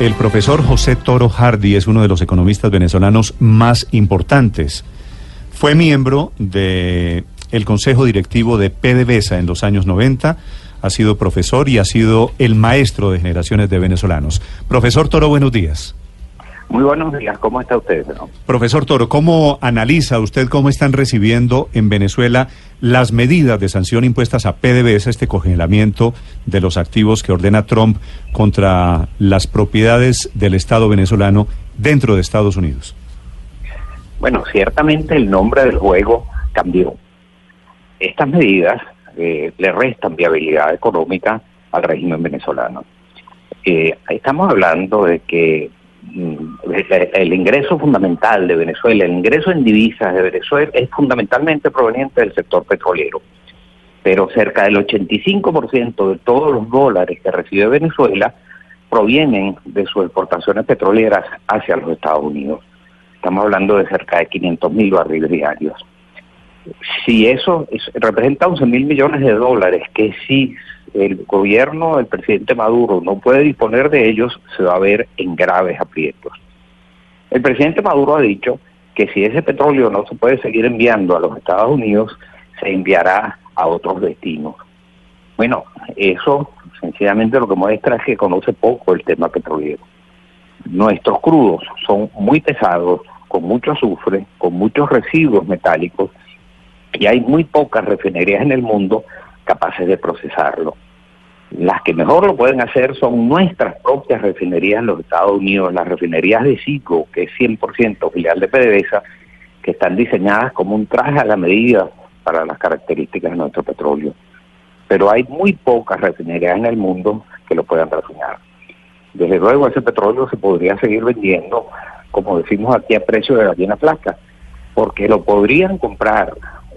El profesor José Toro Hardy es uno de los economistas venezolanos más importantes. Fue miembro de el Consejo Directivo de PDVSA en los años 90, ha sido profesor y ha sido el maestro de generaciones de venezolanos. Profesor Toro, buenos días. Muy buenos días, ¿cómo está usted? Profesor Toro, ¿cómo analiza usted cómo están recibiendo en Venezuela las medidas de sanción impuestas a PDVSA, este congelamiento de los activos que ordena Trump contra las propiedades del Estado venezolano dentro de Estados Unidos? Bueno, ciertamente el nombre del juego cambió. Estas medidas eh, le restan viabilidad económica al régimen venezolano. Eh, estamos hablando de que el ingreso fundamental de Venezuela, el ingreso en divisas de Venezuela es fundamentalmente proveniente del sector petrolero. Pero cerca del 85% de todos los dólares que recibe Venezuela provienen de sus exportaciones petroleras hacia los Estados Unidos. Estamos hablando de cerca de 500 mil barriles diarios. Si eso representa 11 mil millones de dólares que sí el gobierno del presidente Maduro no puede disponer de ellos, se va a ver en graves aprietos. El presidente Maduro ha dicho que si ese petróleo no se puede seguir enviando a los Estados Unidos, se enviará a otros destinos. Bueno, eso sencillamente lo que muestra es que conoce poco el tema petrolero. Nuestros crudos son muy pesados, con mucho azufre, con muchos residuos metálicos, y hay muy pocas refinerías en el mundo capaces de procesarlo. Las que mejor lo pueden hacer son nuestras propias refinerías en los Estados Unidos, las refinerías de Cico, que es 100% filial de PDVSA, que están diseñadas como un traje a la medida para las características de nuestro petróleo. Pero hay muy pocas refinerías en el mundo que lo puedan refinar. Desde luego ese petróleo se podría seguir vendiendo, como decimos aquí, a precio de gallina flaca, porque lo podrían comprar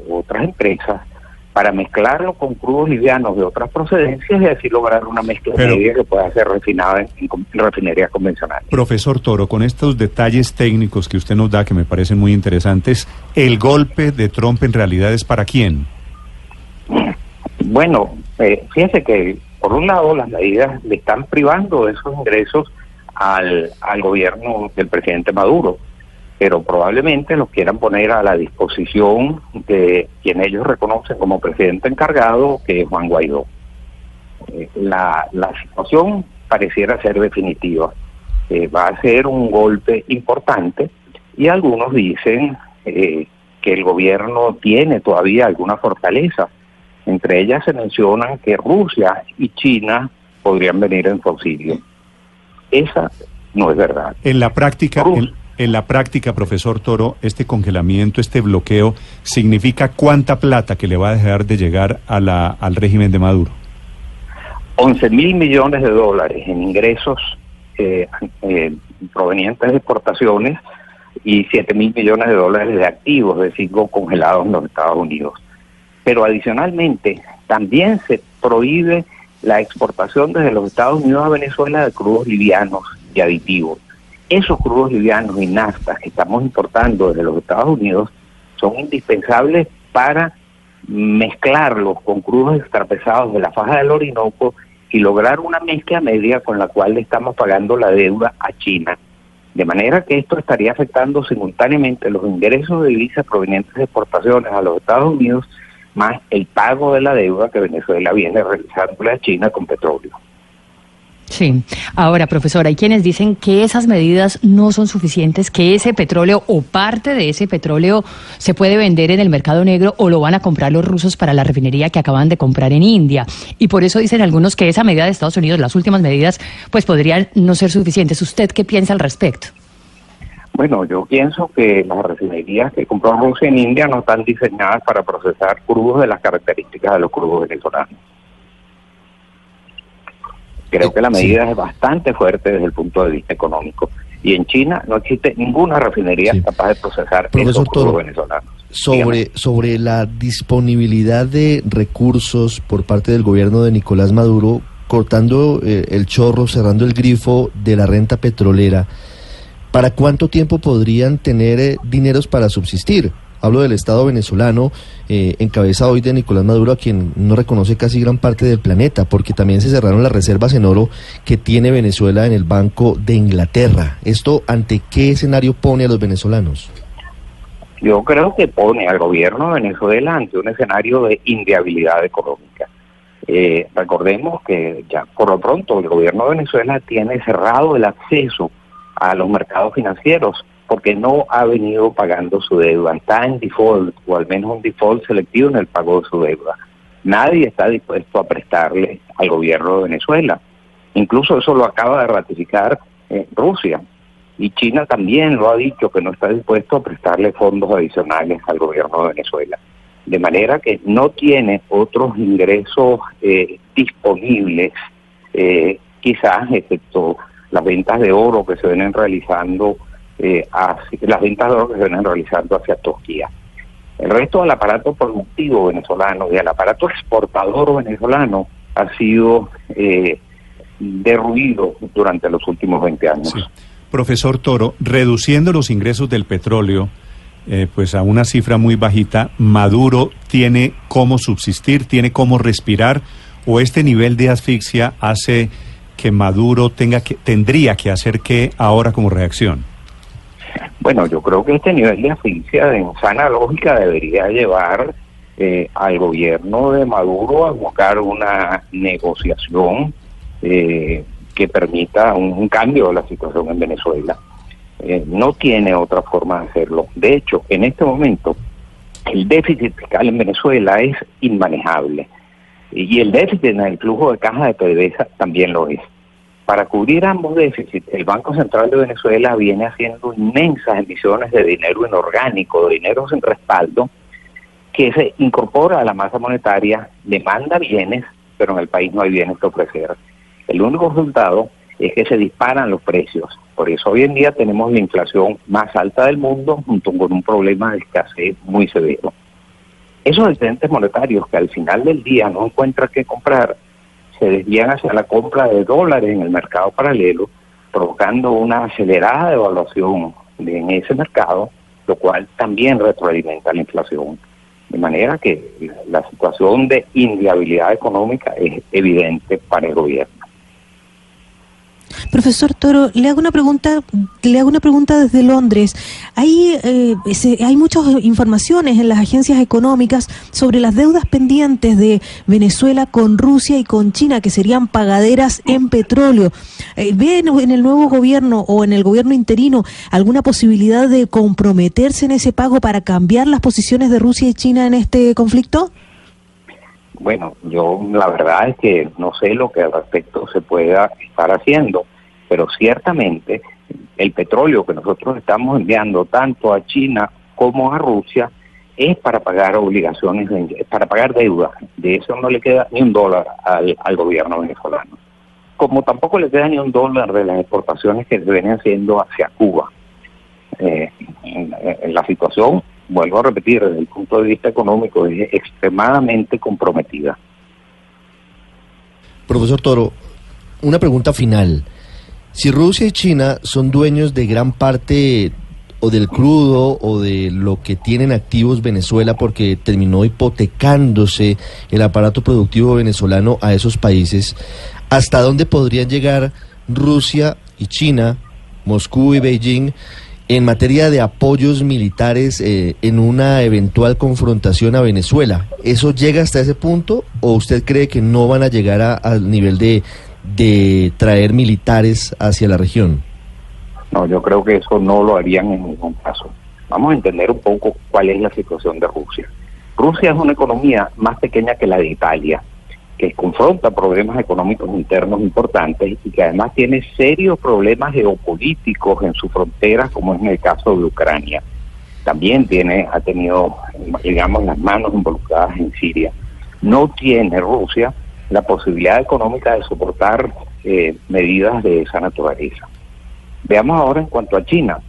otras empresas para mezclarlo con crudos livianos de otras procedencias y así lograr una mezcla media que pueda ser refinada en, refinerías convencionales. Profesor Toro, con estos detalles técnicos que usted nos da que me parecen muy interesantes, ¿el golpe de Trump en realidad es para quién? Bueno, eh, fíjese que por un lado las medidas le están privando de esos ingresos al, al gobierno del presidente Maduro pero probablemente los quieran poner a la disposición de quien ellos reconocen como presidente encargado, que es Juan Guaidó. Eh, la, situación pareciera ser definitiva. Eh, va a ser un golpe importante y algunos dicen eh, que el gobierno tiene todavía alguna fortaleza. Entre ellas se mencionan que Rusia y China podrían venir en su auxilio. Esa no es verdad. En la práctica, en la práctica, profesor Toro, este congelamiento, este bloqueo, ¿significa cuánta plata que le va a dejar de llegar a la, al régimen de Maduro? 11 mil millones de dólares en ingresos eh, eh, provenientes de exportaciones y 7 mil millones de dólares de activos de cinco congelados en los Estados Unidos. Pero adicionalmente, también se prohíbe la exportación desde los Estados Unidos a Venezuela de crudos livianos y aditivos esos crudos livianos y naftas que estamos importando desde los Estados Unidos son indispensables para mezclarlos con crudos extrapesados de la faja del Orinoco y lograr una mezcla media con la cual le estamos pagando la deuda a China. De manera que esto estaría afectando simultáneamente los ingresos de divisas provenientes de exportaciones a los Estados Unidos más el pago de la deuda que Venezuela viene realizando a China con petróleo. Sí. Ahora, profesor, hay quienes dicen que esas medidas no son suficientes, que ese petróleo o parte de ese petróleo se puede vender en el mercado negro o lo van a comprar los rusos para la refinería que acaban de comprar en India. Y por eso dicen algunos que esa medida de Estados Unidos, las últimas medidas, pues podrían no ser suficientes. ¿Usted qué piensa al respecto? Bueno, yo pienso que las refinerías que compró Rusia en India no están diseñadas para procesar crudos de las características de los crudos venezolanos. Creo que la medida es bastante fuerte desde el punto de vista económico. Y en China no existe ninguna refinería capaz de procesar esos venezolanos. Sobre, sobre la disponibilidad de recursos por parte del gobierno de Nicolás Maduro, cortando eh, el chorro, cerrando el grifo de la renta petrolera, ¿para cuánto tiempo podrían tener eh, dineros para subsistir? Hablo del Estado venezolano, eh, encabezado hoy de Nicolás Maduro, a quien no reconoce casi gran parte del planeta, porque también se cerraron las reservas en oro que tiene Venezuela en el Banco de Inglaterra. ¿Esto ante qué escenario pone a los venezolanos? Yo creo que pone al gobierno de Venezuela ante un escenario de inviabilidad económica. Eh, recordemos que ya por lo pronto el gobierno de Venezuela tiene cerrado el acceso a los mercados financieros porque no ha venido pagando su deuda, está en default o al menos un default selectivo en el pago de su deuda. Nadie está dispuesto a prestarle al gobierno de Venezuela. Incluso eso lo acaba de ratificar eh, Rusia. Y China también lo ha dicho que no está dispuesto a prestarle fondos adicionales al gobierno de Venezuela. De manera que no tiene otros ingresos eh, disponibles, eh, quizás excepto las ventas de oro que se vienen realizando, eh, las ventas de oro que se vienen realizando hacia Turquía. El resto del aparato productivo venezolano y el aparato exportador venezolano ha sido eh, derruido durante los últimos 20 años. Profesor Toro, reduciendo los ingresos del petróleo, eh, pues a una cifra muy bajita, Maduro tiene cómo subsistir, tiene cómo respirar, o este nivel de asfixia hace que Maduro tenga que, tendría que hacer qué ahora como reacción? Bueno, yo creo que este nivel de asfixia en sana lógica debería llevar eh, al gobierno de Maduro a buscar una negociación eh, que permita un, cambio de la situación en Venezuela. Eh, no tiene otra forma de hacerlo. De hecho, en este momento, el déficit fiscal en Venezuela es inmanejable. Y el déficit en el flujo de caja de PDVSA también lo es. Para cubrir ambos déficits, el Banco Central de Venezuela viene haciendo inmensas emisiones de dinero inorgánico, de dinero sin respaldo, que se incorpora a la masa monetaria, demanda bienes, pero en el país no hay bienes que ofrecer. El único resultado es que se disparan los precios. Por eso hoy en día tenemos la inflación más alta del mundo junto con un problema de escasez muy severo. Esos excedentes monetarios que al final del día no encuentran qué comprar, se desvían hacia la compra de dólares en el mercado paralelo, provocando una acelerada devaluación en ese mercado, lo cual también retroalimenta la inflación. De manera que la situación de inviabilidad económica es evidente para el gobierno. Profesor Toro, le hago una pregunta, le hago una pregunta desde Londres. Hay, eh, hay muchas informaciones en las agencias económicas sobre las deudas pendientes de Venezuela con Rusia y con China, que serían pagaderas en petróleo. Eh, ¿Ve en el nuevo gobierno o en el gobierno interino alguna posibilidad de comprometerse en ese pago para cambiar las posiciones de Rusia y China en este conflicto? Bueno, yo la verdad es que no sé lo que al respecto se pueda estar haciendo, pero ciertamente el petróleo que nosotros estamos enviando tanto a China como a Rusia es para pagar obligaciones, para pagar deuda. De eso no le queda ni un dólar al, gobierno venezolano. Como tampoco le queda ni un dólar de las exportaciones que se vienen haciendo hacia Cuba. Eh, la situación vuelvo a repetir, desde el punto de vista económico, es extremadamente comprometida. Profesor Toro, una pregunta final. Si Rusia y China son dueños de gran parte o del crudo o de lo que tienen activos Venezuela porque terminó hipotecándose el aparato productivo venezolano a esos países, ¿hasta dónde podrían llegar Rusia y China, Moscú y Beijing en materia de apoyos militares eh, en una eventual confrontación a Venezuela. ¿Eso llega hasta ese punto o usted cree que no van a llegar al nivel de, de traer militares hacia la región? No, yo creo que eso no lo harían en ningún caso. Vamos a entender un poco cuál es la situación de Rusia. Rusia es una economía más pequeña que la de Italia que confronta problemas económicos internos importantes y que además tiene serios problemas geopolíticos en sus fronteras, como es en el caso de Ucrania. También tiene, ha tenido, digamos, las manos involucradas en Siria. No tiene Rusia la posibilidad económica de soportar eh, medidas de esa naturaleza. Veamos ahora en cuanto a China.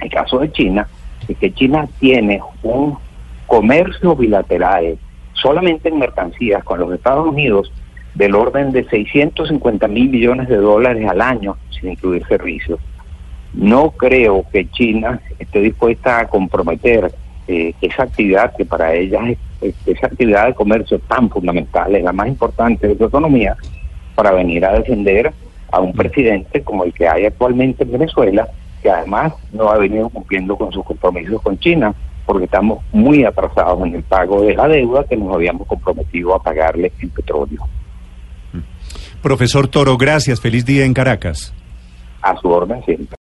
El caso de China es que China tiene un comercio bilateral solamente en mercancías con los Estados Unidos del orden de 650 mil millones de dólares al año, sin incluir servicios. No creo que China esté dispuesta a comprometer eh, esa actividad que para ellas es, esa actividad de comercio tan fundamental, es la más importante de su economía, para venir a defender a un presidente como el que hay actualmente en Venezuela, que además no ha venido cumpliendo con sus compromisos con China, porque estamos muy atrasados en el pago de la deuda que nos habíamos comprometido a pagarle en petróleo. Profesor Toro, gracias. Feliz día en Caracas. A su orden siempre.